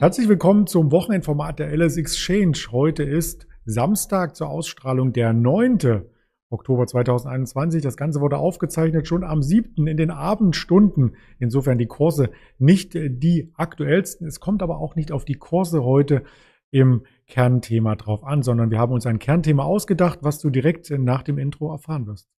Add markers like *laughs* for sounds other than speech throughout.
Herzlich willkommen zum Wochenendformat der LS Exchange. Heute ist Samstag zur Ausstrahlung der 9. Oktober 2021. Das Ganze wurde aufgezeichnet schon am 7. in den Abendstunden. Insofern die Kurse nicht die aktuellsten. Es kommt aber auch nicht auf die Kurse heute im Kernthema drauf an, sondern wir haben uns ein Kernthema ausgedacht, was du direkt nach dem Intro erfahren wirst.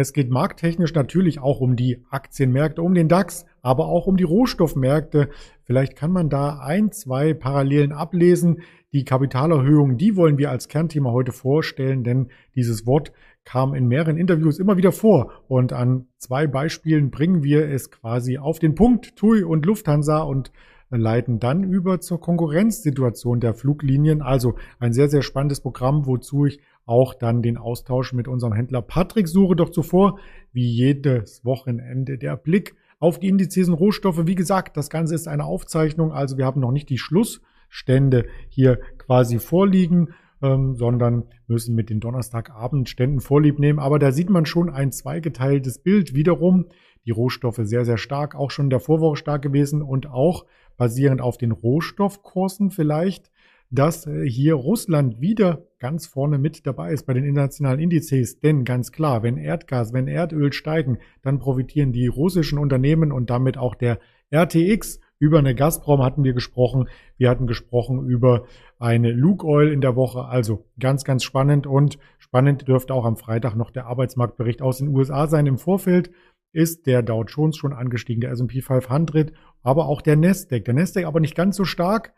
Es geht markttechnisch natürlich auch um die Aktienmärkte, um den DAX, aber auch um die Rohstoffmärkte. Vielleicht kann man da ein, zwei Parallelen ablesen. Die Kapitalerhöhung, die wollen wir als Kernthema heute vorstellen, denn dieses Wort kam in mehreren Interviews immer wieder vor. Und an zwei Beispielen bringen wir es quasi auf den Punkt, TUI und Lufthansa und leiten dann über zur Konkurrenzsituation der Fluglinien. Also ein sehr, sehr spannendes Programm, wozu ich auch dann den Austausch mit unserem Händler Patrick suche. Doch zuvor, wie jedes Wochenende, der Blick auf die Indizes und Rohstoffe. Wie gesagt, das Ganze ist eine Aufzeichnung, also wir haben noch nicht die Schlussstände hier quasi vorliegen, ähm, sondern müssen mit den Donnerstagabendständen Vorlieb nehmen. Aber da sieht man schon ein zweigeteiltes Bild. Wiederum die Rohstoffe sehr, sehr stark, auch schon in der Vorwoche stark gewesen und auch basierend auf den Rohstoffkursen vielleicht dass äh, hier Russland wieder ganz vorne mit dabei ist bei den internationalen Indizes. Denn ganz klar, wenn Erdgas, wenn Erdöl steigen, dann profitieren die russischen Unternehmen und damit auch der RTX. Über eine Gazprom hatten wir gesprochen. Wir hatten gesprochen über eine Luke Oil in der Woche. Also ganz, ganz spannend. Und spannend dürfte auch am Freitag noch der Arbeitsmarktbericht aus den USA sein. Im Vorfeld ist der Dow Jones schon angestiegen, der S&P 500, aber auch der Nasdaq. Der Nasdaq aber nicht ganz so stark.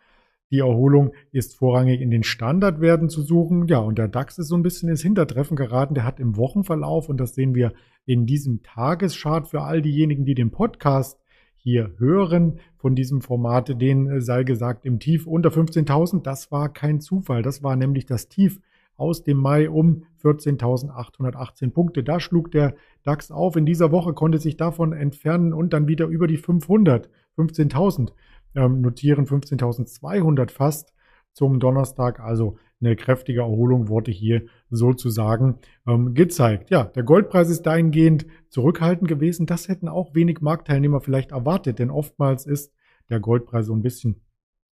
Die Erholung ist vorrangig in den Standardwerten zu suchen. Ja, und der DAX ist so ein bisschen ins Hintertreffen geraten. Der hat im Wochenverlauf, und das sehen wir in diesem Tageschart für all diejenigen, die den Podcast hier hören von diesem Format, den äh, sei gesagt im Tief unter 15.000. Das war kein Zufall. Das war nämlich das Tief aus dem Mai um 14.818 Punkte. Da schlug der DAX auf. In dieser Woche konnte sich davon entfernen und dann wieder über die 500, 15.000 ähm, notieren 15.200 fast zum Donnerstag. Also eine kräftige Erholung wurde hier sozusagen ähm, gezeigt. Ja, der Goldpreis ist dahingehend zurückhaltend gewesen. Das hätten auch wenig Marktteilnehmer vielleicht erwartet, denn oftmals ist der Goldpreis so ein bisschen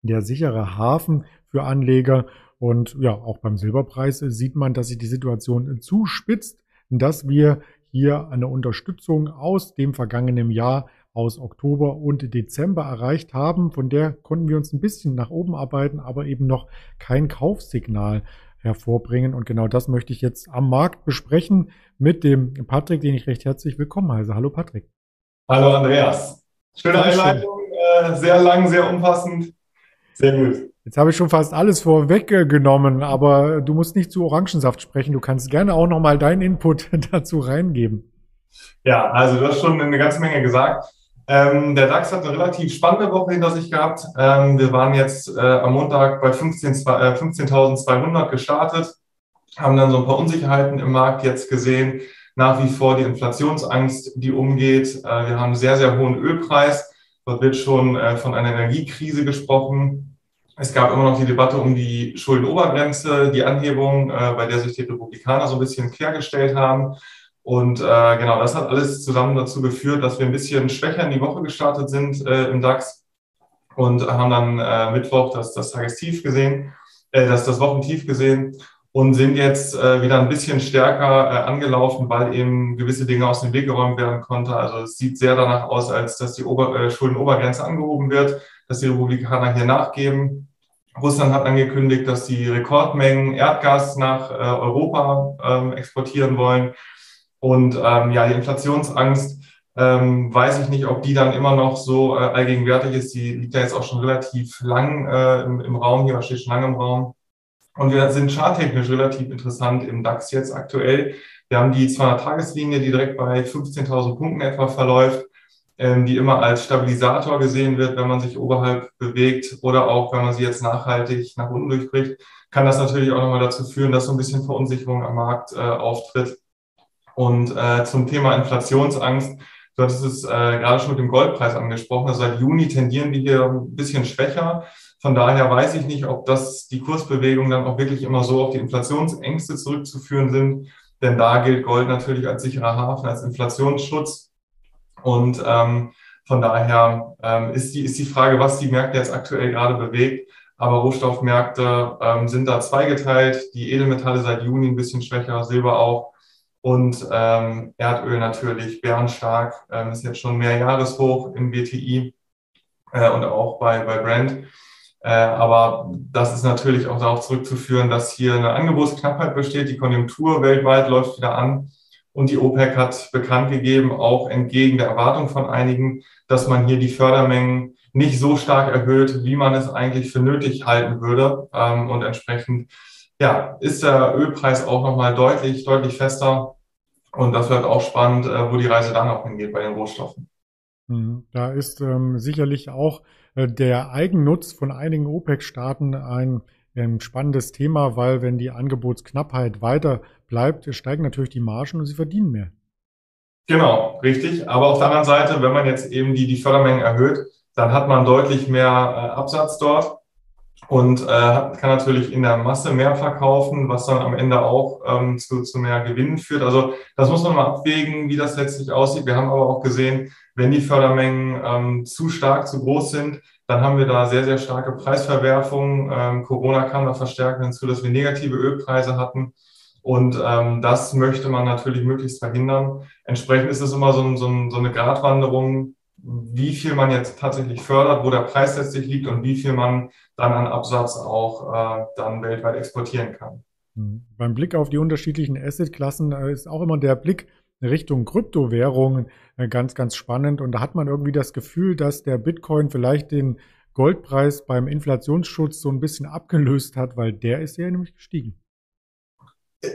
der sichere Hafen für Anleger. Und ja, auch beim Silberpreis sieht man, dass sich die Situation zuspitzt, dass wir hier eine Unterstützung aus dem vergangenen Jahr aus Oktober und Dezember erreicht haben. Von der konnten wir uns ein bisschen nach oben arbeiten, aber eben noch kein Kaufsignal hervorbringen. Und genau das möchte ich jetzt am Markt besprechen mit dem Patrick, den ich recht herzlich willkommen heiße. Hallo Patrick. Hallo Andreas. Schöne Einleitung, äh, sehr lang, sehr umfassend. Sehr gut. Jetzt habe ich schon fast alles vorweggenommen, aber du musst nicht zu Orangensaft sprechen. Du kannst gerne auch nochmal deinen Input *laughs* dazu reingeben. Ja, also du hast schon eine ganze Menge gesagt. Ähm, der DAX hat eine relativ spannende Woche hinter sich gehabt. Ähm, wir waren jetzt äh, am Montag bei 15.200 15 gestartet, haben dann so ein paar Unsicherheiten im Markt jetzt gesehen. Nach wie vor die Inflationsangst, die umgeht. Äh, wir haben einen sehr, sehr hohen Ölpreis. Dort wird schon äh, von einer Energiekrise gesprochen. Es gab immer noch die Debatte um die Schuldenobergrenze, die Anhebung, äh, bei der sich die Republikaner so ein bisschen quergestellt haben. Und äh, genau, das hat alles zusammen dazu geführt, dass wir ein bisschen schwächer in die Woche gestartet sind äh, im DAX und haben dann äh, Mittwoch das, das Tagestief gesehen, äh, das, das Wochentief gesehen und sind jetzt äh, wieder ein bisschen stärker äh, angelaufen, weil eben gewisse Dinge aus dem Weg geräumt werden konnte. Also es sieht sehr danach aus, als dass die Ober äh, Schuldenobergrenze angehoben wird, dass die Republikaner hier nachgeben. Russland hat angekündigt, dass sie Rekordmengen Erdgas nach äh, Europa ähm, exportieren wollen. Und ähm, ja, die Inflationsangst, ähm, weiß ich nicht, ob die dann immer noch so äh, allgegenwärtig ist. Die liegt ja jetzt auch schon relativ lang äh, im, im Raum hier, steht schon lange im Raum. Und wir sind charttechnisch relativ interessant im DAX jetzt aktuell. Wir haben die 200-Tageslinie, die direkt bei 15.000 Punkten etwa verläuft, ähm, die immer als Stabilisator gesehen wird, wenn man sich oberhalb bewegt oder auch, wenn man sie jetzt nachhaltig nach unten durchbricht, kann das natürlich auch nochmal dazu führen, dass so ein bisschen Verunsicherung am Markt äh, auftritt. Und äh, zum Thema Inflationsangst, du hattest es äh, gerade schon mit dem Goldpreis angesprochen. Also seit Juni tendieren wir hier ein bisschen schwächer. Von daher weiß ich nicht, ob das die Kursbewegungen dann auch wirklich immer so auf die Inflationsängste zurückzuführen sind. Denn da gilt Gold natürlich als sicherer Hafen, als Inflationsschutz. Und ähm, von daher ähm, ist, die, ist die Frage, was die Märkte jetzt aktuell gerade bewegt. Aber Rohstoffmärkte ähm, sind da zweigeteilt. Die Edelmetalle seit Juni ein bisschen schwächer, Silber auch. Und ähm, Erdöl natürlich bärenstark, ähm, ist jetzt schon mehr Jahreshoch im BTI äh, und auch bei, bei Brent. Äh, aber das ist natürlich auch darauf zurückzuführen, dass hier eine Angebotsknappheit besteht. Die Konjunktur weltweit läuft wieder an. Und die OPEC hat bekannt gegeben, auch entgegen der Erwartung von einigen, dass man hier die Fördermengen nicht so stark erhöht, wie man es eigentlich für nötig halten würde. Ähm, und entsprechend ja, ist der Ölpreis auch nochmal deutlich, deutlich fester. Und das wird auch spannend, äh, wo die Reise dann auch hingeht bei den Rohstoffen. Mhm. Da ist ähm, sicherlich auch äh, der Eigennutz von einigen OPEC-Staaten ein, ein spannendes Thema, weil wenn die Angebotsknappheit weiter bleibt, steigen natürlich die Margen und sie verdienen mehr. Genau, richtig. Aber auf der anderen Seite, wenn man jetzt eben die, die Fördermengen erhöht, dann hat man deutlich mehr äh, Absatz dort und äh, kann natürlich in der Masse mehr verkaufen, was dann am Ende auch ähm, zu, zu mehr Gewinnen führt. Also das muss man mal abwägen, wie das letztlich aussieht. Wir haben aber auch gesehen, wenn die Fördermengen ähm, zu stark, zu groß sind, dann haben wir da sehr, sehr starke Preisverwerfungen. Ähm, Corona kam da verstärkt hinzu, dass wir negative Ölpreise hatten. Und ähm, das möchte man natürlich möglichst verhindern. Entsprechend ist es immer so, ein, so, ein, so eine Gratwanderung, wie viel man jetzt tatsächlich fördert, wo der Preis letztlich liegt und wie viel man dann an Absatz auch äh, dann weltweit exportieren kann. Mhm. Beim Blick auf die unterschiedlichen Assetklassen äh, ist auch immer der Blick Richtung Kryptowährungen äh, ganz, ganz spannend. Und da hat man irgendwie das Gefühl, dass der Bitcoin vielleicht den Goldpreis beim Inflationsschutz so ein bisschen abgelöst hat, weil der ist ja nämlich gestiegen.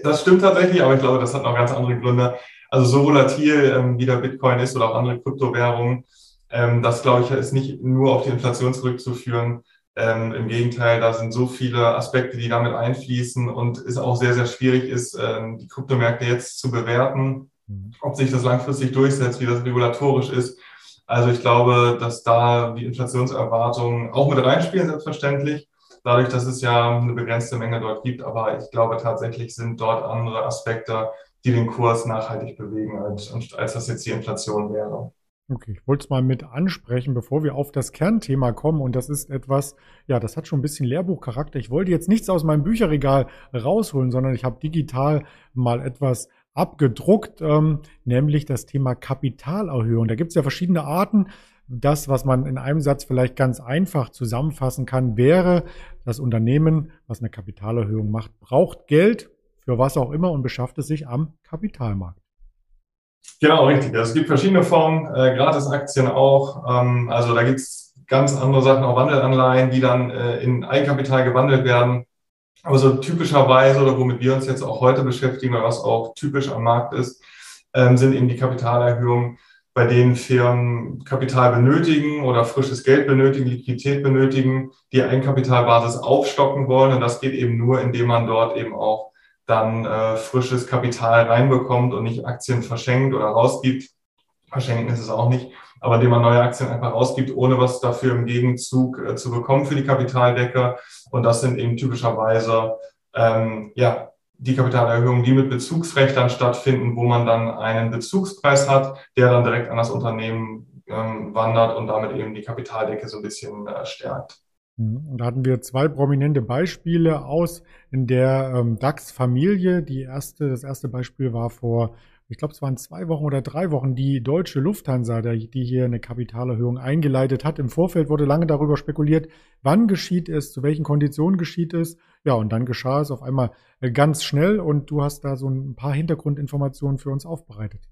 Das stimmt tatsächlich, aber ich glaube, das hat noch ganz andere Gründe. Also so volatil ähm, wie der Bitcoin ist oder auch andere Kryptowährungen, ähm, das glaube ich ist nicht nur auf die Inflation zurückzuführen. Ähm, Im Gegenteil, da sind so viele Aspekte, die damit einfließen und es auch sehr, sehr schwierig ist, ähm, die Kryptomärkte jetzt zu bewerten, mhm. ob sich das langfristig durchsetzt, wie das regulatorisch ist. Also ich glaube, dass da die Inflationserwartungen auch mit reinspielen, selbstverständlich dadurch, dass es ja eine begrenzte Menge dort gibt. Aber ich glaube tatsächlich sind dort andere Aspekte, die den Kurs nachhaltig bewegen, als, als das jetzt die Inflation wäre. Okay, ich wollte es mal mit ansprechen, bevor wir auf das Kernthema kommen. Und das ist etwas, ja, das hat schon ein bisschen Lehrbuchcharakter. Ich wollte jetzt nichts aus meinem Bücherregal rausholen, sondern ich habe digital mal etwas abgedruckt, ähm, nämlich das Thema Kapitalerhöhung. Da gibt es ja verschiedene Arten. Das, was man in einem Satz vielleicht ganz einfach zusammenfassen kann, wäre, das Unternehmen, was eine Kapitalerhöhung macht, braucht Geld für was auch immer und beschafft es sich am Kapitalmarkt. Genau, richtig. Also es gibt verschiedene Formen, äh, Gratisaktien auch. Ähm, also da gibt es ganz andere Sachen, auch Wandelanleihen, die dann äh, in Eigenkapital gewandelt werden. Aber so typischerweise, oder womit wir uns jetzt auch heute beschäftigen, oder was auch typisch am Markt ist, ähm, sind eben die Kapitalerhöhungen bei denen Firmen Kapital benötigen oder frisches Geld benötigen, Liquidität benötigen, die Eigenkapitalbasis aufstocken wollen. Und das geht eben nur, indem man dort eben auch dann äh, frisches Kapital reinbekommt und nicht Aktien verschenkt oder rausgibt. Verschenken ist es auch nicht, aber indem man neue Aktien einfach rausgibt, ohne was dafür im Gegenzug äh, zu bekommen für die Kapitaldecke. Und das sind eben typischerweise ähm, ja, die Kapitalerhöhungen, die mit Bezugsrecht dann stattfinden, wo man dann einen Bezugspreis hat, der dann direkt an das Unternehmen ähm, wandert und damit eben die Kapitaldecke so ein bisschen äh, stärkt. Mhm. Und da hatten wir zwei prominente Beispiele aus in der ähm, DAX-Familie. Die erste, das erste Beispiel war vor ich glaube, es waren zwei Wochen oder drei Wochen, die deutsche Lufthansa, die hier eine Kapitalerhöhung eingeleitet hat. Im Vorfeld wurde lange darüber spekuliert, wann geschieht es, zu welchen Konditionen geschieht es. Ja, und dann geschah es auf einmal äh, ganz schnell und du hast da so ein paar Hintergrundinformationen für uns aufbereitet.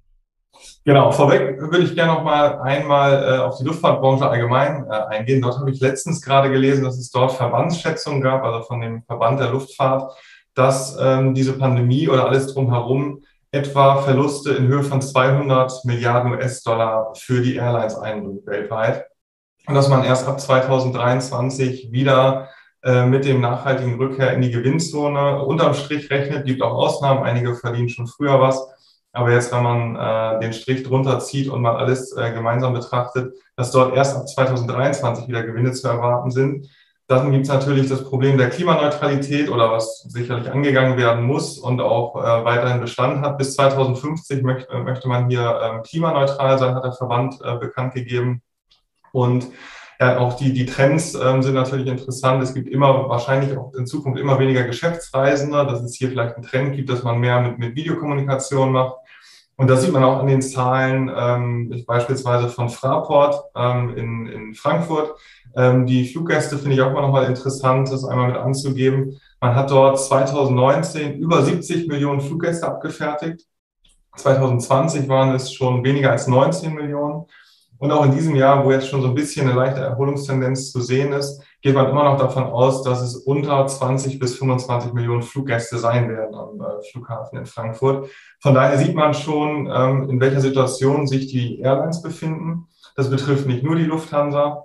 Genau, vorweg würde ich gerne noch mal einmal äh, auf die Luftfahrtbranche allgemein äh, eingehen. Dort habe ich letztens gerade gelesen, dass es dort Verbandsschätzungen gab, also von dem Verband der Luftfahrt, dass ähm, diese Pandemie oder alles drumherum etwa Verluste in Höhe von 200 Milliarden US-Dollar für die Airlines einbringt weltweit. Und dass man erst ab 2023 wieder äh, mit dem nachhaltigen Rückkehr in die Gewinnzone unterm Strich rechnet. Gibt auch Ausnahmen, einige verdienen schon früher was. Aber jetzt, wenn man äh, den Strich drunter zieht und mal alles äh, gemeinsam betrachtet, dass dort erst ab 2023 wieder Gewinne zu erwarten sind. Dann gibt es natürlich das Problem der Klimaneutralität oder was sicherlich angegangen werden muss und auch äh, weiterhin Bestand hat. Bis 2050 möchte, äh, möchte man hier ähm, klimaneutral sein, hat der Verband äh, bekannt gegeben. Und ja, auch die, die Trends ähm, sind natürlich interessant. Es gibt immer, wahrscheinlich auch in Zukunft immer weniger Geschäftsreisende, dass es hier vielleicht einen Trend gibt, dass man mehr mit, mit Videokommunikation macht. Und das sieht man auch an den Zahlen, ähm, beispielsweise von Fraport ähm, in, in Frankfurt. Ähm, die Fluggäste finde ich auch mal nochmal interessant, das einmal mit anzugeben. Man hat dort 2019 über 70 Millionen Fluggäste abgefertigt. 2020 waren es schon weniger als 19 Millionen. Und auch in diesem Jahr, wo jetzt schon so ein bisschen eine leichte Erholungstendenz zu sehen ist, geht man immer noch davon aus, dass es unter 20 bis 25 Millionen Fluggäste sein werden am äh, Flughafen in Frankfurt. Von daher sieht man schon, ähm, in welcher Situation sich die Airlines befinden. Das betrifft nicht nur die Lufthansa,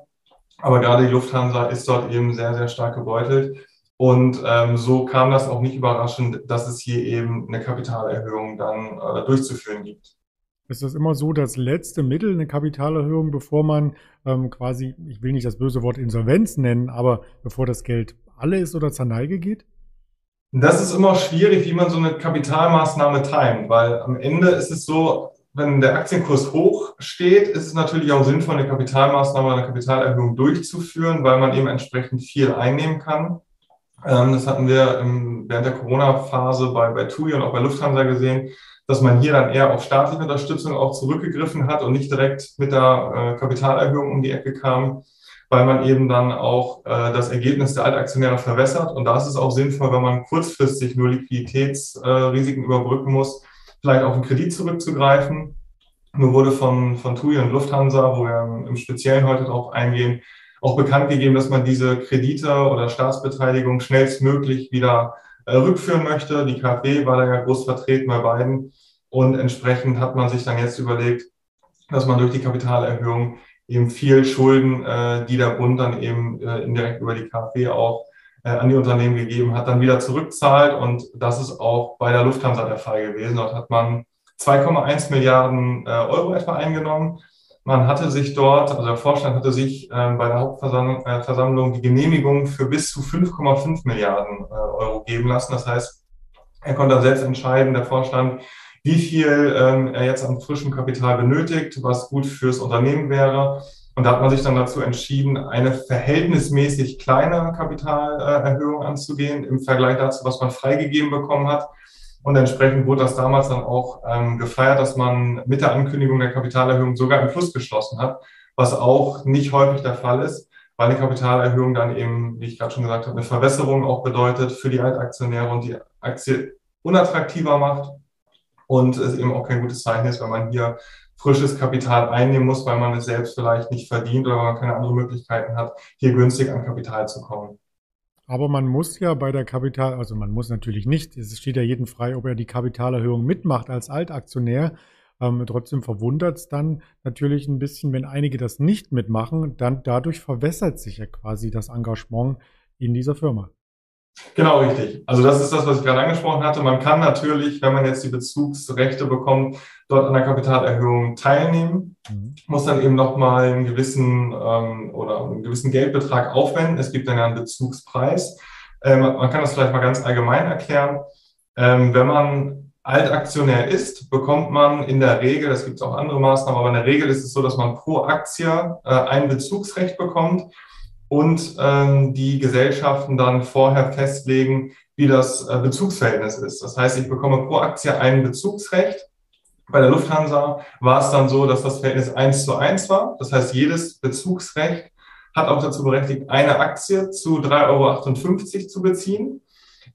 aber gerade die Lufthansa ist dort eben sehr, sehr stark gebeutelt. Und ähm, so kam das auch nicht überraschend, dass es hier eben eine Kapitalerhöhung dann äh, durchzuführen gibt ist das immer so das letzte Mittel, eine Kapitalerhöhung, bevor man ähm, quasi, ich will nicht das böse Wort Insolvenz nennen, aber bevor das Geld alle ist oder zur Neige geht? Das ist immer schwierig, wie man so eine Kapitalmaßnahme timet, weil am Ende ist es so, wenn der Aktienkurs hoch steht, ist es natürlich auch sinnvoll, eine Kapitalmaßnahme, eine Kapitalerhöhung durchzuführen, weil man eben entsprechend viel einnehmen kann. Ähm, das hatten wir während der Corona-Phase bei, bei TUI und auch bei Lufthansa gesehen dass man hier dann eher auf staatliche Unterstützung auch zurückgegriffen hat und nicht direkt mit der äh, Kapitalerhöhung um die Ecke kam, weil man eben dann auch äh, das Ergebnis der Altaktionäre verwässert. Und da ist es auch sinnvoll, wenn man kurzfristig nur Liquiditätsrisiken äh, überbrücken muss, vielleicht auf einen Kredit zurückzugreifen. Nur wurde von, von TUI und Lufthansa, wo wir im Speziellen heute darauf eingehen, auch bekannt gegeben, dass man diese Kredite oder Staatsbeteiligung schnellstmöglich wieder äh, rückführen möchte. Die KfW war da ja groß vertreten bei beiden. Und entsprechend hat man sich dann jetzt überlegt, dass man durch die Kapitalerhöhung eben viel Schulden, äh, die der Bund dann eben äh, indirekt über die KfW auch äh, an die Unternehmen gegeben hat, dann wieder zurückzahlt. Und das ist auch bei der Lufthansa der Fall gewesen. Dort hat man 2,1 Milliarden äh, Euro etwa eingenommen. Man hatte sich dort, also der Vorstand hatte sich äh, bei der Hauptversammlung äh, die Genehmigung für bis zu 5,5 Milliarden äh, Geben lassen. Das heißt, er konnte dann selbst entscheiden, der Vorstand, wie viel ähm, er jetzt an frischem Kapital benötigt, was gut fürs Unternehmen wäre. Und da hat man sich dann dazu entschieden, eine verhältnismäßig kleine Kapitalerhöhung anzugehen im Vergleich dazu, was man freigegeben bekommen hat. Und entsprechend wurde das damals dann auch ähm, gefeiert, dass man mit der Ankündigung der Kapitalerhöhung sogar im Plus geschlossen hat, was auch nicht häufig der Fall ist, weil eine Kapitalerhöhung dann eben, wie ich gerade schon gesagt habe, eine Verwässerung auch bedeutet für die Altaktionäre und die Aktie unattraktiver macht und es eben auch kein gutes Zeichen ist, wenn man hier frisches Kapital einnehmen muss, weil man es selbst vielleicht nicht verdient oder weil man keine anderen Möglichkeiten hat, hier günstig an Kapital zu kommen. Aber man muss ja bei der Kapital, also man muss natürlich nicht, es steht ja jedem frei, ob er die Kapitalerhöhung mitmacht als Altaktionär. Ähm, trotzdem verwundert es dann natürlich ein bisschen, wenn einige das nicht mitmachen, dann dadurch verwässert sich ja quasi das Engagement in dieser Firma. Genau, richtig. Also das ist das, was ich gerade angesprochen hatte. Man kann natürlich, wenn man jetzt die Bezugsrechte bekommt, dort an der Kapitalerhöhung teilnehmen, mhm. muss dann eben nochmal einen gewissen ähm, oder einen gewissen Geldbetrag aufwenden. Es gibt dann ja einen Bezugspreis. Ähm, man kann das vielleicht mal ganz allgemein erklären. Ähm, wenn man Altaktionär ist, bekommt man in der Regel, es gibt auch andere Maßnahmen, aber in der Regel ist es so, dass man pro Aktie äh, ein Bezugsrecht bekommt und ähm, die Gesellschaften dann vorher festlegen, wie das äh, Bezugsverhältnis ist. Das heißt, ich bekomme pro Aktie ein Bezugsrecht. Bei der Lufthansa war es dann so, dass das Verhältnis eins zu eins war. Das heißt, jedes Bezugsrecht hat auch dazu berechtigt, eine Aktie zu 3,58 Euro zu beziehen.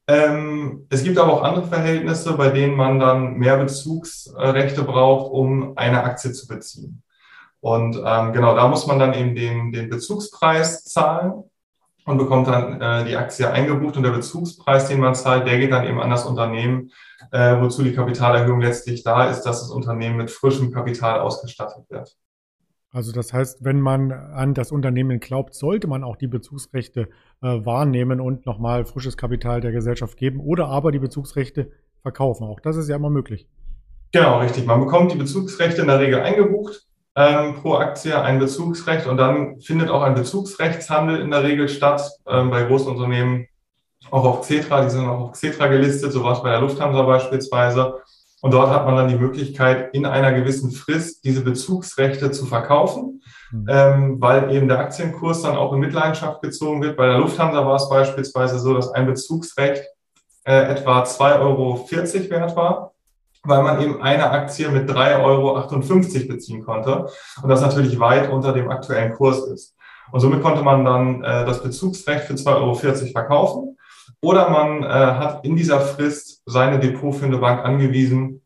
Ähm, es gibt aber auch andere Verhältnisse, bei denen man dann mehr Bezugsrechte braucht, um eine Aktie zu beziehen. Und ähm, genau, da muss man dann eben den, den Bezugspreis zahlen und bekommt dann äh, die Aktie eingebucht und der Bezugspreis, den man zahlt, der geht dann eben an das Unternehmen, äh, wozu die Kapitalerhöhung letztlich da ist, dass das Unternehmen mit frischem Kapital ausgestattet wird. Also das heißt, wenn man an das Unternehmen glaubt, sollte man auch die Bezugsrechte äh, wahrnehmen und nochmal frisches Kapital der Gesellschaft geben oder aber die Bezugsrechte verkaufen. Auch das ist ja immer möglich. Genau, richtig. Man bekommt die Bezugsrechte in der Regel eingebucht ähm, pro Aktie, ein Bezugsrecht und dann findet auch ein Bezugsrechtshandel in der Regel statt ähm, bei großen Unternehmen, auch auf Xetra, die sind auch auf Xetra gelistet, so was bei der Lufthansa beispielsweise. Und dort hat man dann die Möglichkeit, in einer gewissen Frist diese Bezugsrechte zu verkaufen, mhm. ähm, weil eben der Aktienkurs dann auch in Mitleidenschaft gezogen wird. Bei der Lufthansa war es beispielsweise so, dass ein Bezugsrecht äh, etwa 2,40 Euro wert war, weil man eben eine Aktie mit 3,58 Euro beziehen konnte und das natürlich weit unter dem aktuellen Kurs ist. Und somit konnte man dann äh, das Bezugsrecht für 2,40 Euro verkaufen oder man äh, hat in dieser Frist seine depotführende Bank angewiesen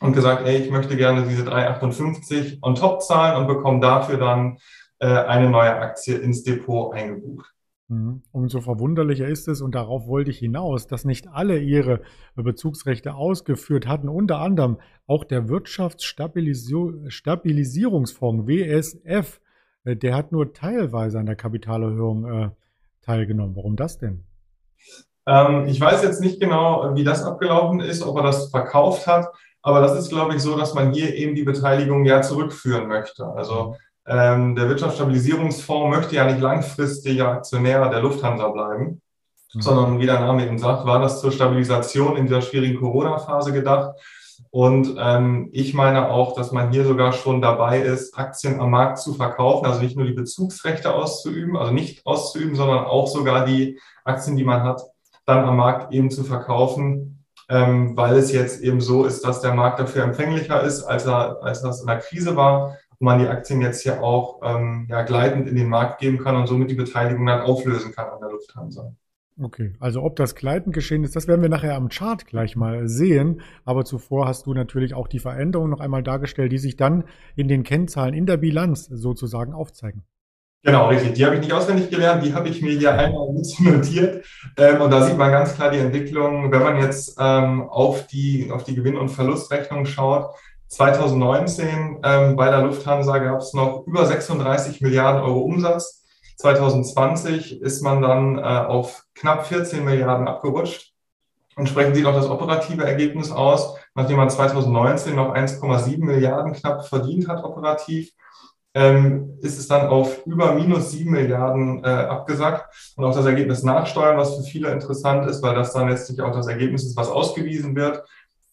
und gesagt, ey, ich möchte gerne diese 3,58 on top zahlen und bekomme dafür dann äh, eine neue Aktie ins Depot eingebucht. Mhm. Umso verwunderlicher ist es, und darauf wollte ich hinaus, dass nicht alle ihre Bezugsrechte ausgeführt hatten, unter anderem auch der Wirtschaftsstabilisierungsfonds WSF, äh, der hat nur teilweise an der Kapitalerhöhung äh, teilgenommen. Warum das denn? Ähm, ich weiß jetzt nicht genau, wie das abgelaufen ist, ob er das verkauft hat, aber das ist, glaube ich, so, dass man hier eben die Beteiligung ja zurückführen möchte. Also ähm, der Wirtschaftsstabilisierungsfonds möchte ja nicht langfristiger Aktionär der Lufthansa bleiben, mhm. sondern wie der Name eben sagt, war das zur Stabilisation in dieser schwierigen Corona-Phase gedacht. Und ähm, ich meine auch, dass man hier sogar schon dabei ist, Aktien am Markt zu verkaufen, also nicht nur die Bezugsrechte auszuüben, also nicht auszuüben, sondern auch sogar die Aktien, die man hat, dann am Markt eben zu verkaufen, ähm, weil es jetzt eben so ist, dass der Markt dafür empfänglicher ist, als er, als das in der Krise war und man die Aktien jetzt hier auch ähm, ja, gleitend in den Markt geben kann und somit die Beteiligung dann auflösen kann an der Lufthansa. Okay, also ob das gleitend geschehen ist, das werden wir nachher am Chart gleich mal sehen. Aber zuvor hast du natürlich auch die Veränderungen noch einmal dargestellt, die sich dann in den Kennzahlen in der Bilanz sozusagen aufzeigen. Genau, richtig. Die habe ich nicht auswendig gelernt, die habe ich mir hier einmal *laughs* notiert. Ähm, und da sieht man ganz klar die Entwicklung, wenn man jetzt ähm, auf, die, auf die Gewinn- und Verlustrechnung schaut. 2019 ähm, bei der Lufthansa gab es noch über 36 Milliarden Euro Umsatz. 2020 ist man dann äh, auf knapp 14 Milliarden abgerutscht. Entsprechend sieht auch das operative Ergebnis aus, nachdem man 2019 noch 1,7 Milliarden knapp verdient hat operativ ähm, ist es dann auf über minus sieben Milliarden äh, abgesackt. Und auch das Ergebnis nachsteuern, was für viele interessant ist, weil das dann letztlich auch das Ergebnis ist, was ausgewiesen wird,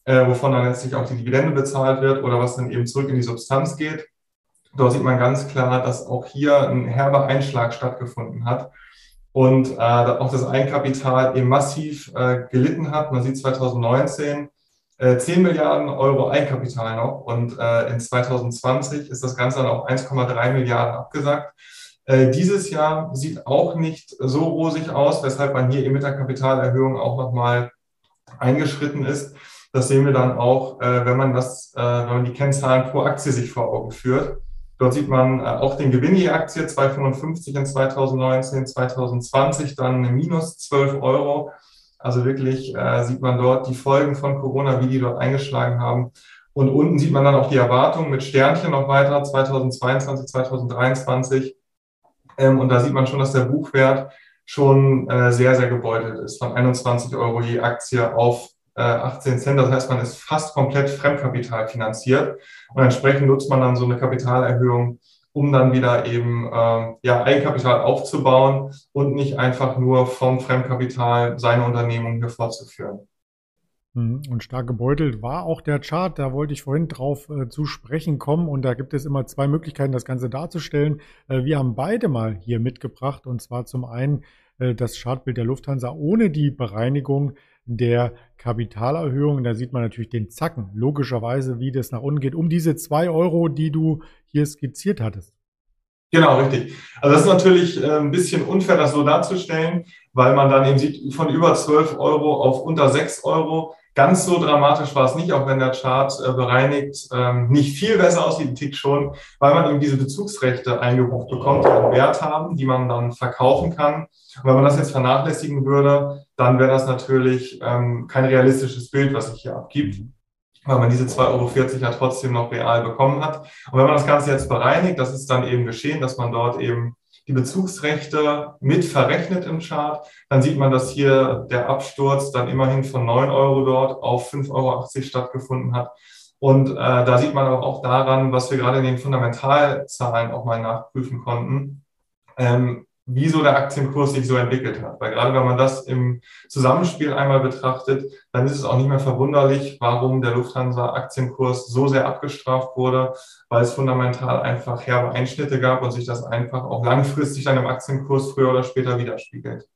äh, wovon dann letztlich auch die Dividende bezahlt wird oder was dann eben zurück in die Substanz geht. Dort sieht man ganz klar, dass auch hier ein herber Einschlag stattgefunden hat und äh, auch das Eigenkapital eben massiv äh, gelitten hat. Man sieht 2019 10 äh, Milliarden Euro Eigenkapital noch und äh, in 2020 ist das Ganze dann auf 1,3 Milliarden abgesagt. Äh, dieses Jahr sieht auch nicht so rosig aus, weshalb man hier eben mit der Kapitalerhöhung auch nochmal eingeschritten ist. Das sehen wir dann auch, äh, wenn man das, äh, wenn man die Kennzahlen pro Aktie sich vor Augen führt. Dort sieht man äh, auch den Gewinn je Aktie 2,55 in 2019, 2020 dann minus 12 Euro. Also wirklich äh, sieht man dort die Folgen von Corona, wie die dort eingeschlagen haben. Und unten sieht man dann auch die Erwartungen mit Sternchen noch weiter, 2022, 2023. Ähm, und da sieht man schon, dass der Buchwert schon äh, sehr, sehr gebeutelt ist, von 21 Euro je Aktie auf äh, 18 Cent. Das heißt, man ist fast komplett Fremdkapital finanziert. Und entsprechend nutzt man dann so eine Kapitalerhöhung um dann wieder eben äh, ja, Eigenkapital aufzubauen und nicht einfach nur vom Fremdkapital seine Unternehmung hier fortzuführen. Mhm. Und stark gebeutelt war auch der Chart. Da wollte ich vorhin drauf äh, zu sprechen kommen. Und da gibt es immer zwei Möglichkeiten, das Ganze darzustellen. Äh, wir haben beide mal hier mitgebracht. Und zwar zum einen äh, das Chartbild der Lufthansa ohne die Bereinigung der Kapitalerhöhung. Da sieht man natürlich den Zacken, logischerweise, wie das nach unten geht, um diese zwei Euro, die du hier skizziert hattest. Genau, richtig. Also das ist natürlich äh, ein bisschen unfair, das so darzustellen, weil man dann eben sieht, von über 12 Euro auf unter 6 Euro. Ganz so dramatisch war es nicht, auch wenn der Chart äh, bereinigt ähm, nicht viel besser aussieht, ein Tick schon, weil man eben diese Bezugsrechte eingebucht bekommt, die einen Wert haben, die man dann verkaufen kann. Und wenn man das jetzt vernachlässigen würde, dann wäre das natürlich ähm, kein realistisches Bild, was sich hier abgibt, weil man diese 2,40 Euro ja trotzdem noch real bekommen hat. Und wenn man das Ganze jetzt bereinigt, das ist dann eben geschehen, dass man dort eben die Bezugsrechte mit verrechnet im Chart, dann sieht man, dass hier der Absturz dann immerhin von 9 Euro dort auf 5,80 Euro stattgefunden hat. Und äh, da sieht man aber auch daran, was wir gerade in den Fundamentalzahlen auch mal nachprüfen konnten, ähm, wie so der Aktienkurs sich so entwickelt hat. Weil gerade wenn man das im Zusammenspiel einmal betrachtet, dann ist es auch nicht mehr verwunderlich, warum der Lufthansa-Aktienkurs so sehr abgestraft wurde, weil es fundamental einfach herbe Einschnitte gab und sich das einfach auch langfristig dann im Aktienkurs früher oder später widerspiegelt.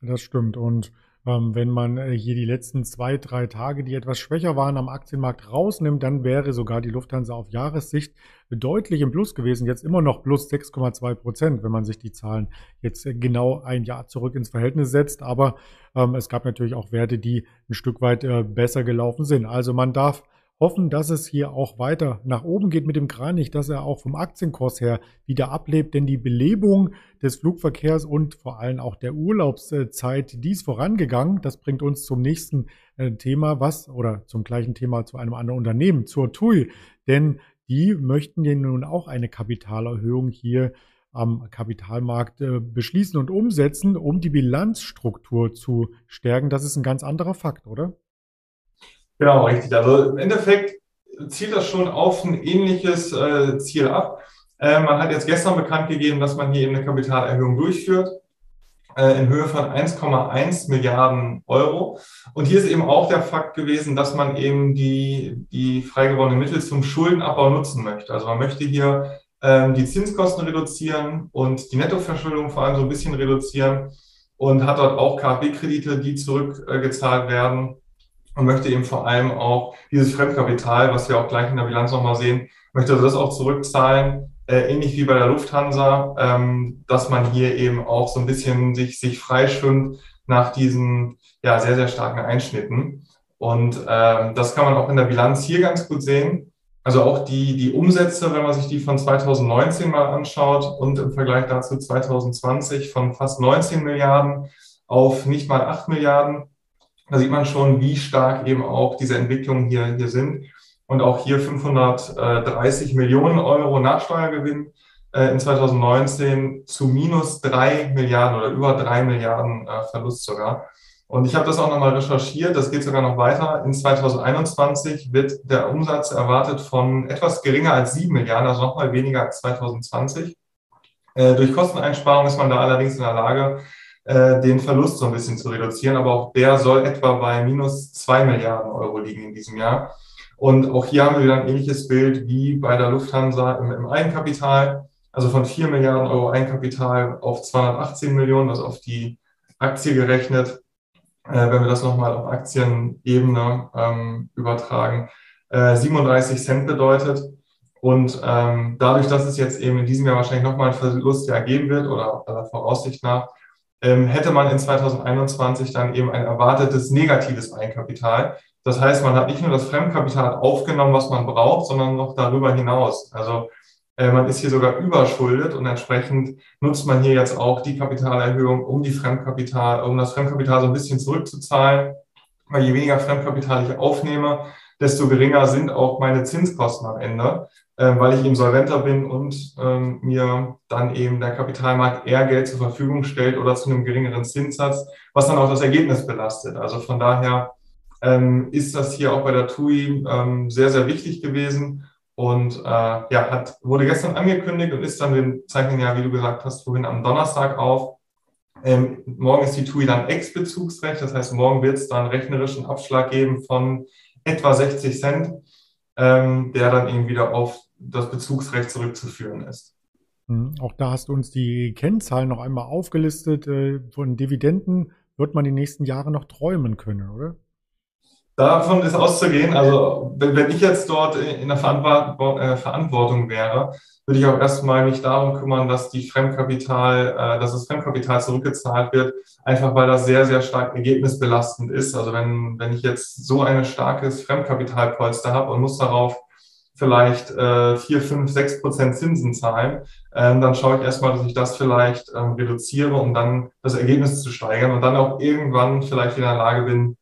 Das stimmt. Und wenn man äh, hier die letzten zwei, drei Tage, die etwas schwächer waren, am Aktienmarkt rausnimmt, dann wäre sogar die Lufthansa auf Jahressicht deutlich im Plus gewesen. Jetzt immer noch plus 6,2 Prozent, wenn man sich die Zahlen jetzt äh, genau ein Jahr zurück ins Verhältnis setzt. Aber ähm, es gab natürlich auch Werte, die ein Stück weit äh, besser gelaufen sind. Also man darf hoffen, dass es hier auch weiter nach oben geht mit dem Kranich, dass er auch vom Aktienkurs her wieder ablebt, denn die Belebung des Flugverkehrs und vor allem auch der Urlaubszeit, die ist vorangegangen. Das bringt uns zum nächsten äh, Thema, was oder zum gleichen Thema zu einem anderen Unternehmen, zur TUI, denn die möchten ja nun auch eine Kapitalerhöhung hier am Kapitalmarkt äh, beschließen und umsetzen, um die Bilanzstruktur zu stärken. Das ist ein ganz anderer Fakt, oder? Genau, richtig. Also im Endeffekt zielt das schon auf ein ähnliches äh, Ziel ab. Äh, man hat jetzt gestern bekannt gegeben, dass man hier eben eine Kapitalerhöhung durchführt äh, in Höhe von 1,1 Milliarden Euro. Und hier ist eben auch der Fakt gewesen, dass man eben die, die freigewordenen Mittel zum Schuldenabbau nutzen möchte. Also man möchte hier ähm, die Zinskosten reduzieren und die Nettoverschuldung vor allem so ein bisschen reduzieren und hat dort auch KfW-Kredite, die zurückgezahlt werden und möchte eben vor allem auch dieses Fremdkapital, was wir auch gleich in der Bilanz nochmal sehen, möchte das auch zurückzahlen, äh, ähnlich wie bei der Lufthansa, ähm, dass man hier eben auch so ein bisschen sich, sich freischwimmt nach diesen ja, sehr, sehr starken Einschnitten. Und ähm, das kann man auch in der Bilanz hier ganz gut sehen. Also auch die, die Umsätze, wenn man sich die von 2019 mal anschaut und im Vergleich dazu 2020 von fast 19 Milliarden auf nicht mal 8 Milliarden, da sieht man schon, wie stark eben auch diese Entwicklungen hier, hier sind. Und auch hier 530 Millionen Euro Nachsteuergewinn äh, in 2019 zu minus drei Milliarden oder über drei Milliarden äh, Verlust sogar. Und ich habe das auch nochmal recherchiert, das geht sogar noch weiter. In 2021 wird der Umsatz erwartet von etwas geringer als sieben Milliarden, also nochmal weniger als 2020. Äh, durch Kosteneinsparung ist man da allerdings in der Lage, äh, den Verlust so ein bisschen zu reduzieren. Aber auch der soll etwa bei minus zwei Milliarden Euro liegen in diesem Jahr. Und auch hier haben wir wieder ein ähnliches Bild wie bei der Lufthansa im, im Eigenkapital. Also von vier Milliarden Euro Eigenkapital auf 218 Millionen, also auf die Aktie gerechnet. Äh, wenn wir das nochmal auf Aktienebene ähm, übertragen, äh, 37 Cent bedeutet. Und ähm, dadurch, dass es jetzt eben in diesem Jahr wahrscheinlich nochmal einen Verlust ja geben wird oder aller Voraussicht nach, hätte man in 2021 dann eben ein erwartetes negatives Eigenkapital. Das heißt, man hat nicht nur das Fremdkapital aufgenommen, was man braucht, sondern noch darüber hinaus. Also äh, man ist hier sogar überschuldet und entsprechend nutzt man hier jetzt auch die Kapitalerhöhung, um die Fremdkapital, um das Fremdkapital so ein bisschen zurückzuzahlen. Weil je weniger Fremdkapital ich aufnehme, desto geringer sind auch meine Zinskosten am Ende weil ich eben solventer bin und ähm, mir dann eben der Kapitalmarkt eher Geld zur Verfügung stellt oder zu einem geringeren Zinssatz, was dann auch das Ergebnis belastet. Also von daher ähm, ist das hier auch bei der TUI ähm, sehr, sehr wichtig gewesen und äh, ja, hat, wurde gestern angekündigt und ist dann, wir zeichnen ja, wie du gesagt hast, vorhin am Donnerstag auf. Ähm, morgen ist die TUI dann Ex-Bezugsrecht, das heißt, morgen wird es dann rechnerischen Abschlag geben von etwa 60 Cent, ähm, der dann eben wieder auf das Bezugsrecht zurückzuführen ist. Hm, auch da hast du uns die Kennzahlen noch einmal aufgelistet. Äh, von Dividenden wird man die nächsten Jahre noch träumen können, oder? Davon ist auszugehen. Also wenn ich jetzt dort in der äh, Verantwortung wäre, würde ich auch erstmal mich darum kümmern, dass die Fremdkapital, äh, dass das Fremdkapital zurückgezahlt wird, einfach weil das sehr, sehr stark ergebnisbelastend ist. Also wenn, wenn ich jetzt so ein starkes Fremdkapitalpolster habe und muss darauf vielleicht äh, 4, 5, 6 Prozent Zinsen zahlen, ähm, dann schaue ich erstmal, dass ich das vielleicht ähm, reduziere, um dann das Ergebnis zu steigern und dann auch irgendwann vielleicht in der Lage bin,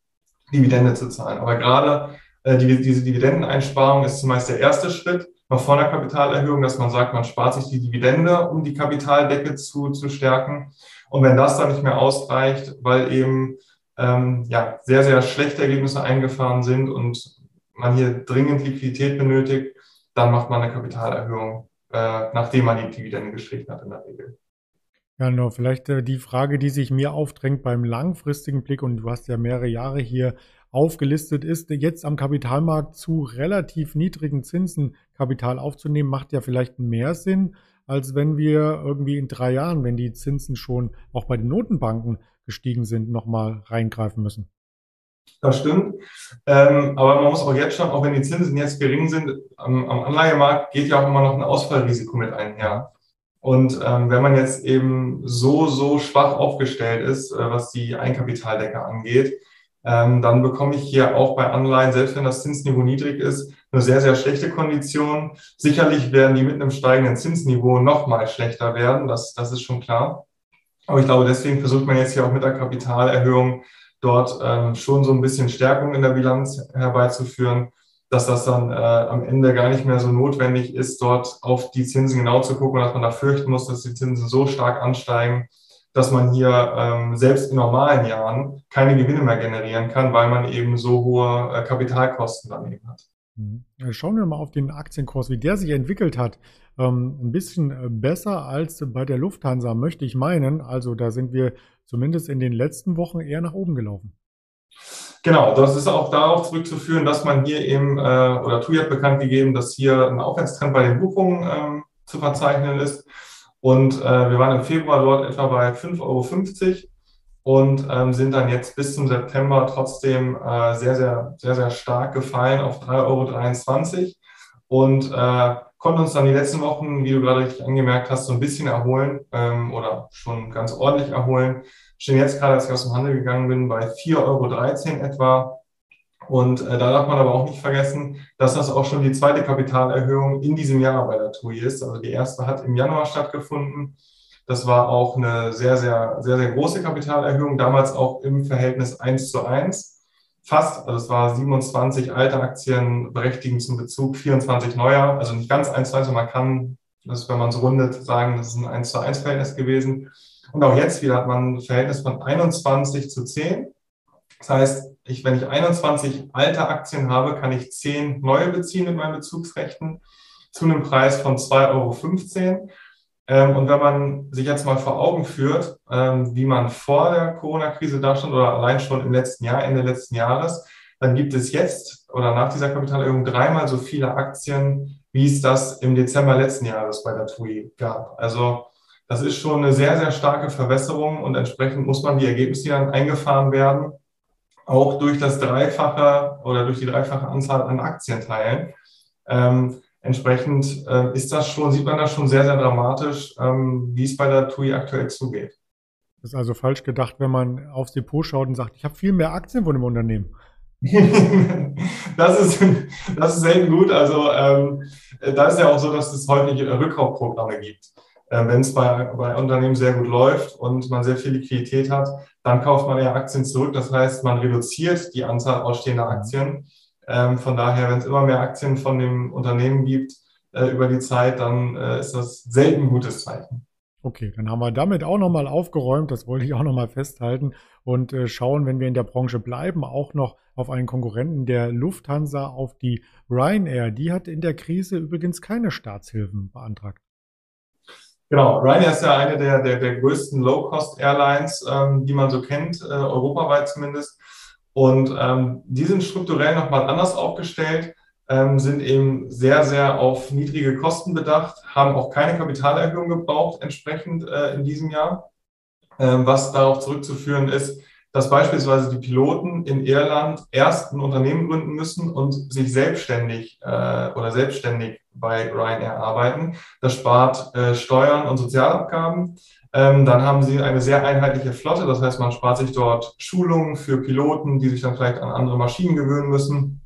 Dividende zu zahlen. Aber gerade äh, die, diese Dividendeneinsparung ist zumeist der erste Schritt, noch vor der Kapitalerhöhung, dass man sagt, man spart sich die Dividende, um die Kapitaldecke zu, zu stärken. Und wenn das dann nicht mehr ausreicht, weil eben ähm, ja, sehr, sehr schlechte Ergebnisse eingefahren sind und man hier dringend Liquidität benötigt, dann macht man eine Kapitalerhöhung, äh, nachdem man die Dividende gestrichen hat in der Regel. Ja, genau. Vielleicht äh, die Frage, die sich mir aufdrängt beim langfristigen Blick, und du hast ja mehrere Jahre hier aufgelistet, ist jetzt am Kapitalmarkt zu relativ niedrigen Zinsen Kapital aufzunehmen, macht ja vielleicht mehr Sinn, als wenn wir irgendwie in drei Jahren, wenn die Zinsen schon auch bei den Notenbanken gestiegen sind, nochmal reingreifen müssen. Das stimmt. Ähm, aber man muss auch jetzt schon, auch wenn die Zinsen jetzt gering sind, am, am Anleihemarkt geht ja auch immer noch ein Ausfallrisiko mit einher. Und ähm, wenn man jetzt eben so, so schwach aufgestellt ist, äh, was die Eigenkapitaldecke angeht, ähm, dann bekomme ich hier auch bei Anleihen, selbst wenn das Zinsniveau niedrig ist, eine sehr, sehr schlechte Kondition. Sicherlich werden die mit einem steigenden Zinsniveau noch mal schlechter werden, das, das ist schon klar. Aber ich glaube, deswegen versucht man jetzt hier auch mit der Kapitalerhöhung dort ähm, schon so ein bisschen Stärkung in der Bilanz herbeizuführen dass das dann äh, am Ende gar nicht mehr so notwendig ist, dort auf die Zinsen genau zu gucken, dass man da fürchten muss, dass die Zinsen so stark ansteigen, dass man hier ähm, selbst in normalen Jahren keine Gewinne mehr generieren kann, weil man eben so hohe äh, Kapitalkosten daneben hat. Mhm. Schauen wir mal auf den Aktienkurs, wie der sich entwickelt hat. Ähm, ein bisschen äh, besser als bei der Lufthansa, möchte ich meinen. Also da sind wir zumindest in den letzten Wochen eher nach oben gelaufen. Genau, das ist auch darauf zurückzuführen, dass man hier eben, äh, oder TUI hat bekannt gegeben, dass hier ein Aufwärtstrend bei den Buchungen ähm, zu verzeichnen ist. Und äh, wir waren im Februar dort etwa bei 5,50 Euro und ähm, sind dann jetzt bis zum September trotzdem äh, sehr, sehr, sehr, sehr stark gefallen auf 3,23 Euro und äh, konnten uns dann die letzten Wochen, wie du gerade richtig angemerkt hast, so ein bisschen erholen ähm, oder schon ganz ordentlich erholen stehen jetzt gerade, als ich aus dem Handel gegangen bin, bei 4,13 Euro etwa. Und äh, da darf man aber auch nicht vergessen, dass das auch schon die zweite Kapitalerhöhung in diesem Jahr bei der TUI ist. Also die erste hat im Januar stattgefunden. Das war auch eine sehr, sehr, sehr, sehr große Kapitalerhöhung, damals auch im Verhältnis 1 zu 1. Fast, also es war 27 alte Aktien berechtigen zum Bezug, 24 neuer, also nicht ganz 1 zu 1, man kann, das wenn man es rundet, sagen, das ist ein 1 zu 1 Verhältnis gewesen. Und auch jetzt wieder hat man ein Verhältnis von 21 zu 10. Das heißt, ich, wenn ich 21 alte Aktien habe, kann ich 10 neue beziehen mit meinen Bezugsrechten zu einem Preis von 2,15 Euro. Ähm, und wenn man sich jetzt mal vor Augen führt, ähm, wie man vor der Corona-Krise da stand oder allein schon im letzten Jahr, Ende letzten Jahres, dann gibt es jetzt oder nach dieser Kapitalerhöhung dreimal so viele Aktien, wie es das im Dezember letzten Jahres bei der TUI gab. Also das ist schon eine sehr, sehr starke Verwässerung und entsprechend muss man die Ergebnisse, dann eingefahren werden, auch durch das dreifache oder durch die dreifache Anzahl an Aktienteilen. Ähm, entsprechend äh, ist das schon, sieht man das schon sehr, sehr dramatisch, ähm, wie es bei der TUI aktuell zugeht. Das ist also falsch gedacht, wenn man aufs Depot schaut und sagt, ich habe viel mehr Aktien von dem Unternehmen. *laughs* das, ist, das ist selten gut. Also ähm, da ist ja auch so, dass es häufig Rückkaufprogramme gibt. Äh, wenn es bei, bei Unternehmen sehr gut läuft und man sehr viel Liquidität hat, dann kauft man eher Aktien zurück. Das heißt, man reduziert die Anzahl ausstehender Aktien. Ähm, von daher, wenn es immer mehr Aktien von dem Unternehmen gibt äh, über die Zeit, dann äh, ist das selten ein gutes Zeichen. Okay, dann haben wir damit auch nochmal aufgeräumt, das wollte ich auch nochmal festhalten und äh, schauen, wenn wir in der Branche bleiben, auch noch auf einen Konkurrenten der Lufthansa, auf die Ryanair. Die hat in der Krise übrigens keine Staatshilfen beantragt. Genau, Ryanair ist ja eine der, der, der größten Low-Cost-Airlines, ähm, die man so kennt, äh, europaweit zumindest. Und ähm, die sind strukturell nochmal anders aufgestellt, ähm, sind eben sehr, sehr auf niedrige Kosten bedacht, haben auch keine Kapitalerhöhung gebraucht entsprechend äh, in diesem Jahr, ähm, was darauf zurückzuführen ist, dass beispielsweise die Piloten in Irland erst ein Unternehmen gründen müssen und sich selbstständig äh, oder selbstständig bei Ryanair arbeiten. Das spart äh, Steuern und Sozialabgaben. Ähm, dann haben sie eine sehr einheitliche Flotte, das heißt, man spart sich dort Schulungen für Piloten, die sich dann vielleicht an andere Maschinen gewöhnen müssen.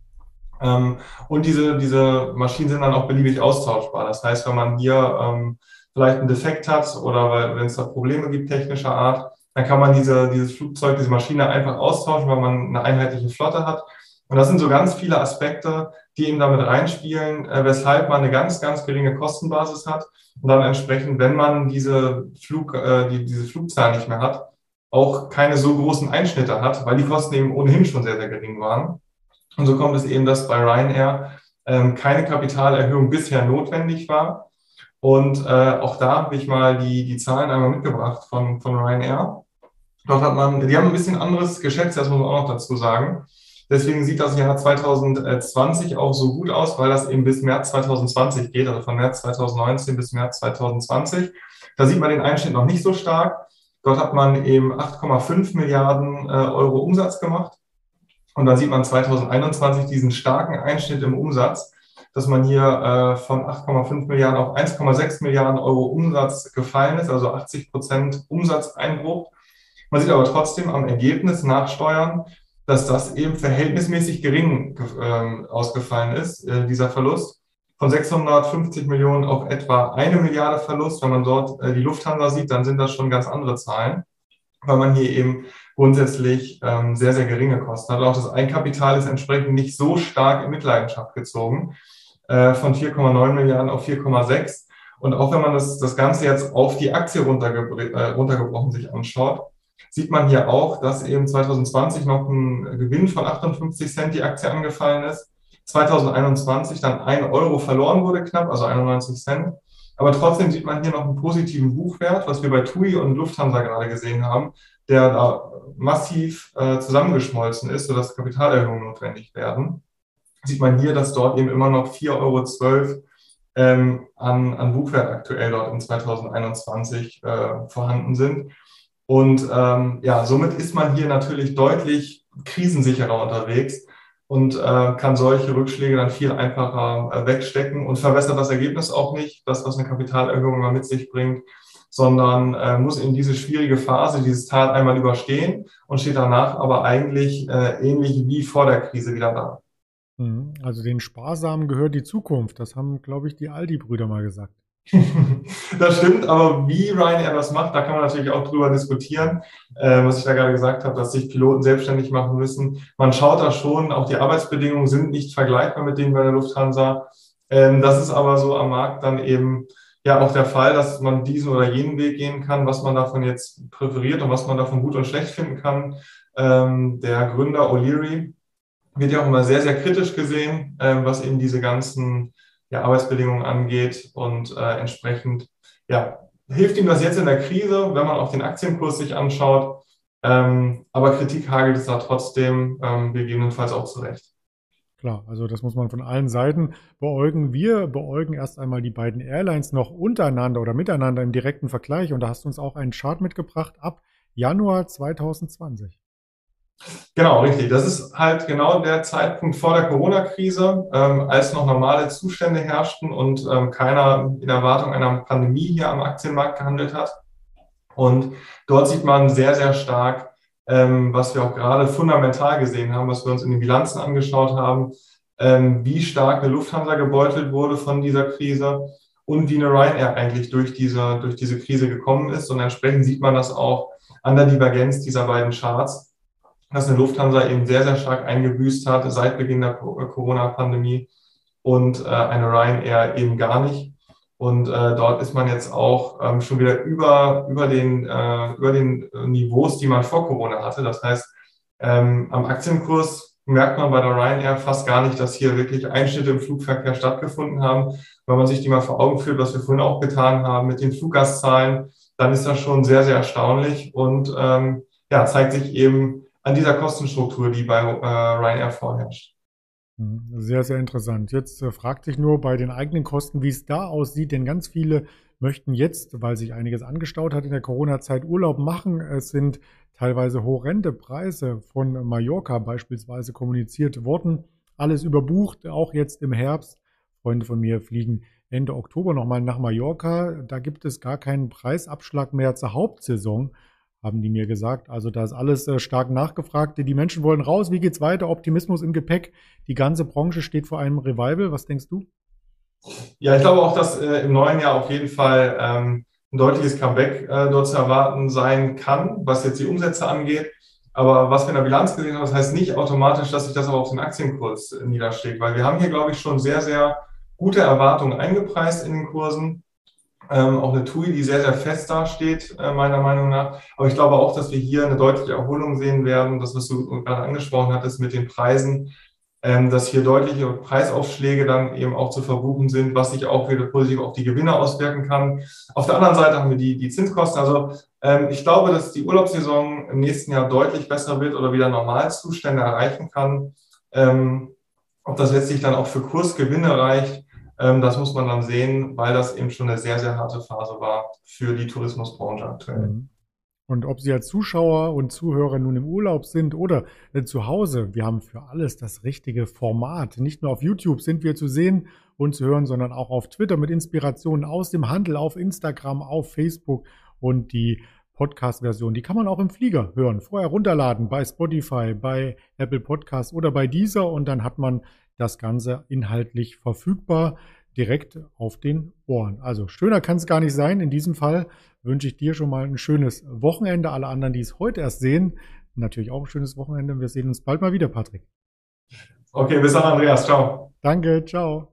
Ähm, und diese, diese Maschinen sind dann auch beliebig austauschbar. Das heißt, wenn man hier ähm, vielleicht einen Defekt hat oder wenn es da Probleme gibt technischer Art, dann kann man diese, dieses Flugzeug, diese Maschine einfach austauschen, weil man eine einheitliche Flotte hat. Und das sind so ganz viele Aspekte, die eben damit reinspielen, äh, weshalb man eine ganz, ganz geringe Kostenbasis hat und dann entsprechend, wenn man diese Flug, äh, die, diese Flugzahl nicht mehr hat, auch keine so großen Einschnitte hat, weil die Kosten eben ohnehin schon sehr, sehr gering waren. Und so kommt es eben, dass bei Ryanair ähm, keine Kapitalerhöhung bisher notwendig war. Und äh, auch da habe ich mal die, die Zahlen einmal mitgebracht von, von Ryanair. Dort hat man, die haben ein bisschen anderes geschätzt, das muss man auch noch dazu sagen. Deswegen sieht das Jahr 2020 auch so gut aus, weil das eben bis März 2020 geht, also von März 2019 bis März 2020. Da sieht man den Einschnitt noch nicht so stark. Dort hat man eben 8,5 Milliarden äh, Euro Umsatz gemacht. Und da sieht man 2021 diesen starken Einschnitt im Umsatz, dass man hier äh, von 8,5 Milliarden auf 1,6 Milliarden Euro Umsatz gefallen ist, also 80 Prozent Umsatzeinbruch. Man sieht aber trotzdem am Ergebnis nach Steuern, dass das eben verhältnismäßig gering äh, ausgefallen ist, äh, dieser Verlust. Von 650 Millionen auf etwa eine Milliarde Verlust. Wenn man dort äh, die Lufthansa sieht, dann sind das schon ganz andere Zahlen, weil man hier eben grundsätzlich ähm, sehr, sehr geringe Kosten hat. Auch das Eigenkapital ist entsprechend nicht so stark in Mitleidenschaft gezogen, äh, von 4,9 Milliarden auf 4,6. Und auch wenn man das, das Ganze jetzt auf die Aktie runtergebr äh, runtergebrochen sich anschaut, sieht man hier auch, dass eben 2020 noch ein Gewinn von 58 Cent die Aktie angefallen ist. 2021 dann ein Euro verloren wurde knapp, also 91 Cent. Aber trotzdem sieht man hier noch einen positiven Buchwert, was wir bei TUI und Lufthansa gerade gesehen haben, der da massiv äh, zusammengeschmolzen ist, sodass Kapitalerhöhungen notwendig werden. Sieht man hier, dass dort eben immer noch 4,12 Euro ähm, an, an Buchwert aktuell dort in 2021 äh, vorhanden sind. Und ähm, ja, somit ist man hier natürlich deutlich krisensicherer unterwegs und äh, kann solche Rückschläge dann viel einfacher äh, wegstecken und verbessert das Ergebnis auch nicht, das, was eine Kapitalerhöhung immer mit sich bringt, sondern äh, muss in diese schwierige Phase, dieses Tal einmal überstehen und steht danach aber eigentlich äh, ähnlich wie vor der Krise wieder da. Mhm. Also den Sparsamen gehört die Zukunft. Das haben, glaube ich, die Aldi-Brüder mal gesagt. *laughs* das stimmt, aber wie Ryanair das macht, da kann man natürlich auch drüber diskutieren, äh, was ich da gerade gesagt habe, dass sich Piloten selbstständig machen müssen. Man schaut da schon, auch die Arbeitsbedingungen sind nicht vergleichbar mit denen bei der Lufthansa. Ähm, das ist aber so am Markt dann eben ja auch der Fall, dass man diesen oder jenen Weg gehen kann, was man davon jetzt präferiert und was man davon gut und schlecht finden kann. Ähm, der Gründer O'Leary wird ja auch immer sehr, sehr kritisch gesehen, ähm, was eben diese ganzen ja, Arbeitsbedingungen angeht und äh, entsprechend ja, hilft ihm das jetzt in der Krise, wenn man auch den Aktienkurs sich anschaut. Ähm, aber Kritik hagelt es da trotzdem ähm, gegebenenfalls auch zurecht. Klar, also das muss man von allen Seiten beäugen. Wir beäugen erst einmal die beiden Airlines noch untereinander oder miteinander im direkten Vergleich. Und da hast du uns auch einen Chart mitgebracht ab Januar 2020. Genau, richtig. Das ist halt genau der Zeitpunkt vor der Corona-Krise, ähm, als noch normale Zustände herrschten und ähm, keiner in Erwartung einer Pandemie hier am Aktienmarkt gehandelt hat. Und dort sieht man sehr, sehr stark, ähm, was wir auch gerade fundamental gesehen haben, was wir uns in den Bilanzen angeschaut haben, ähm, wie stark eine Lufthansa gebeutelt wurde von dieser Krise und wie eine Ryanair eigentlich durch diese, durch diese Krise gekommen ist. Und entsprechend sieht man das auch an der Divergenz dieser beiden Charts dass eine Lufthansa eben sehr, sehr stark eingebüßt hat seit Beginn der äh, Corona-Pandemie und äh, eine Ryanair eben gar nicht. Und äh, dort ist man jetzt auch ähm, schon wieder über, über, den, äh, über den Niveaus, die man vor Corona hatte. Das heißt, ähm, am Aktienkurs merkt man bei der Ryanair fast gar nicht, dass hier wirklich Einschnitte im Flugverkehr stattgefunden haben. Wenn man sich die mal vor Augen führt, was wir vorhin auch getan haben mit den Fluggastzahlen, dann ist das schon sehr, sehr erstaunlich und ähm, ja, zeigt sich eben, an dieser Kostenstruktur, die bei äh, Ryanair vorherrscht. Mhm. Sehr, sehr interessant. Jetzt äh, fragt sich nur bei den eigenen Kosten, wie es da aussieht, denn ganz viele möchten jetzt, weil sich einiges angestaut hat in der Corona-Zeit, Urlaub machen. Es sind teilweise horrende Preise von Mallorca beispielsweise kommuniziert worden. Alles überbucht, auch jetzt im Herbst. Freunde von mir fliegen Ende Oktober nochmal nach Mallorca. Da gibt es gar keinen Preisabschlag mehr zur Hauptsaison haben die mir gesagt. Also da ist alles äh, stark nachgefragt. Die Menschen wollen raus. Wie geht's weiter? Optimismus im Gepäck. Die ganze Branche steht vor einem Revival. Was denkst du? Ja, ich glaube auch, dass äh, im neuen Jahr auf jeden Fall ähm, ein deutliches Comeback äh, dort zu erwarten sein kann, was jetzt die Umsätze angeht. Aber was wir in der Bilanz gesehen haben, das heißt nicht automatisch, dass sich das aber auf den Aktienkurs äh, niederschlägt, weil wir haben hier, glaube ich, schon sehr, sehr gute Erwartungen eingepreist in den Kursen. Ähm, auch eine TUI, die sehr, sehr fest dasteht, äh, meiner Meinung nach. Aber ich glaube auch, dass wir hier eine deutliche Erholung sehen werden. Das, was du gerade angesprochen hattest mit den Preisen, ähm, dass hier deutliche Preisaufschläge dann eben auch zu verbuchen sind, was sich auch wieder positiv auf die Gewinne auswirken kann. Auf der anderen Seite haben wir die, die Zinskosten. Also ähm, ich glaube, dass die Urlaubssaison im nächsten Jahr deutlich besser wird oder wieder Normalzustände erreichen kann. Ähm, ob das letztlich dann auch für Kursgewinne reicht, das muss man dann sehen, weil das eben schon eine sehr, sehr harte Phase war für die Tourismusbranche aktuell. Mhm. Und ob Sie als Zuschauer und Zuhörer nun im Urlaub sind oder äh, zu Hause, wir haben für alles das richtige Format. Nicht nur auf YouTube sind wir zu sehen und zu hören, sondern auch auf Twitter mit Inspirationen aus dem Handel, auf Instagram, auf Facebook und die Podcast-Version, die kann man auch im Flieger hören. Vorher runterladen bei Spotify, bei Apple Podcasts oder bei dieser und dann hat man das Ganze inhaltlich verfügbar direkt auf den Ohren. Also schöner kann es gar nicht sein. In diesem Fall wünsche ich dir schon mal ein schönes Wochenende. Alle anderen, die es heute erst sehen, natürlich auch ein schönes Wochenende. Wir sehen uns bald mal wieder, Patrick. Okay, bis dann, Andreas. Ciao. Danke, ciao.